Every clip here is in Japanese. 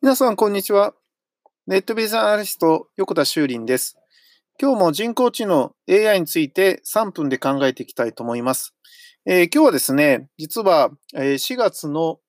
皆さん、こんにちは。ネットビジネスアナリスト、横田修林です。今日も人工知能 AI について3分で考えていきたいと思います。えー、今日はですね、実は4月の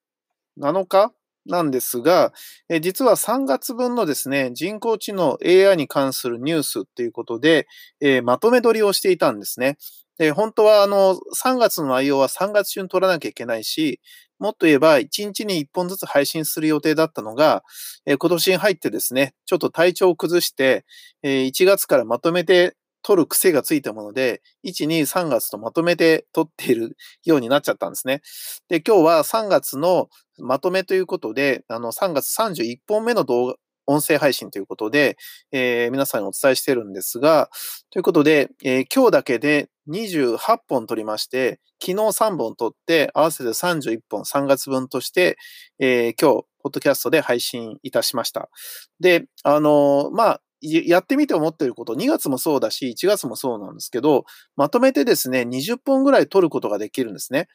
7日なんですが、え実は3月分のですね、人工知能 AI に関するニュースということで、えー、まとめ撮りをしていたんですね。で、本当はあの、3月の内容は3月中に取らなきゃいけないし、もっと言えば、1日に1本ずつ配信する予定だったのが、えー、今年に入ってですね、ちょっと体調を崩して、えー、1月からまとめて撮る癖がついたもので、1、2、3月とまとめて撮っているようになっちゃったんですね。で、今日は3月のまとめということで、あの、3月31本目の動画、音声配信ということで、えー、皆さんにお伝えしてるんですが、ということで、えー、今日だけで28本撮りまして、昨日3本撮って、合わせて31本3月分として、えー、今日、ポッドキャストで配信いたしました。で、あのまあ、やってみて思ってること、2月もそうだし、1月もそうなんですけど、まとめてですね、20本ぐらい取ることができるんですね。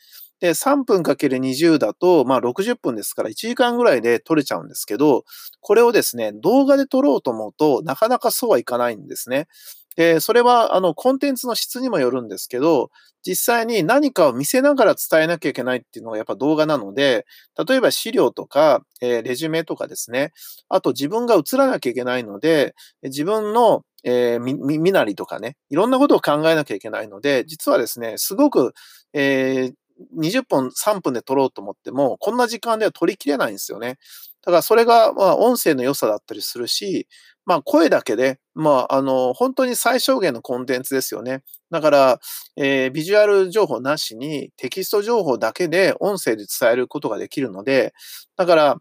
で、3分かける20だと、まあ60分ですから1時間ぐらいで撮れちゃうんですけど、これをですね、動画で撮ろうと思うと、なかなかそうはいかないんですね。で、それは、あの、コンテンツの質にもよるんですけど、実際に何かを見せながら伝えなきゃいけないっていうのがやっぱ動画なので、例えば資料とか、えー、レジュメとかですね、あと自分が映らなきゃいけないので、自分の、えー、み、身なりとかね、いろんなことを考えなきゃいけないので、実はですね、すごく、えー、20分、3分で撮ろうと思っても、こんな時間では撮りきれないんですよね。だからそれが、まあ、音声の良さだったりするし、まあ、声だけで、まあ、あの、本当に最小限のコンテンツですよね。だから、えー、ビジュアル情報なしにテキスト情報だけで音声で伝えることができるので、だから、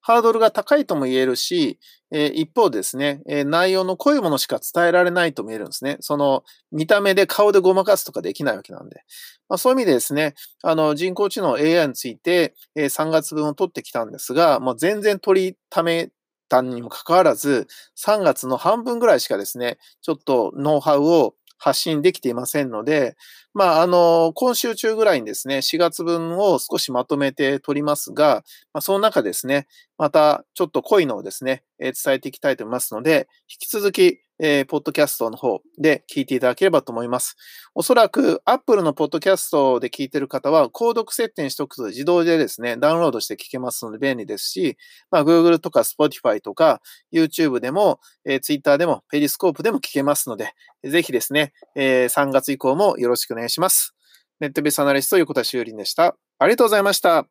ハードルが高いとも言えるし、え、一方ですね、え、内容の濃いものしか伝えられないとも言えるんですね。その見た目で顔でごまかすとかできないわけなんで。まあ、そういう意味でですね、あの人工知能 AI について、え、3月分を取ってきたんですが、もう全然取りためたにもかかわらず、3月の半分ぐらいしかですね、ちょっとノウハウを発信できていませんので、まあ、あの、今週中ぐらいにですね、4月分を少しまとめて取りますが、まあ、その中ですね、またちょっと濃いのをですね、え伝えていきたいと思いますので、引き続き、えー、ポッドキャストの方で聞いていただければと思います。おそらく Apple のポッドキャストで聞いてる方は、購読設定にしておくと自動でですね、ダウンロードして聞けますので便利ですし、まあ、Google とか Spotify とか YouTube でも、えー、Twitter でも Periscope でも聞けますので、ぜひですね、えー、3月以降もよろしくお願いします。ネットベースアナリスト横田修林でした。ありがとうございました。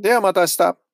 ではまた明日。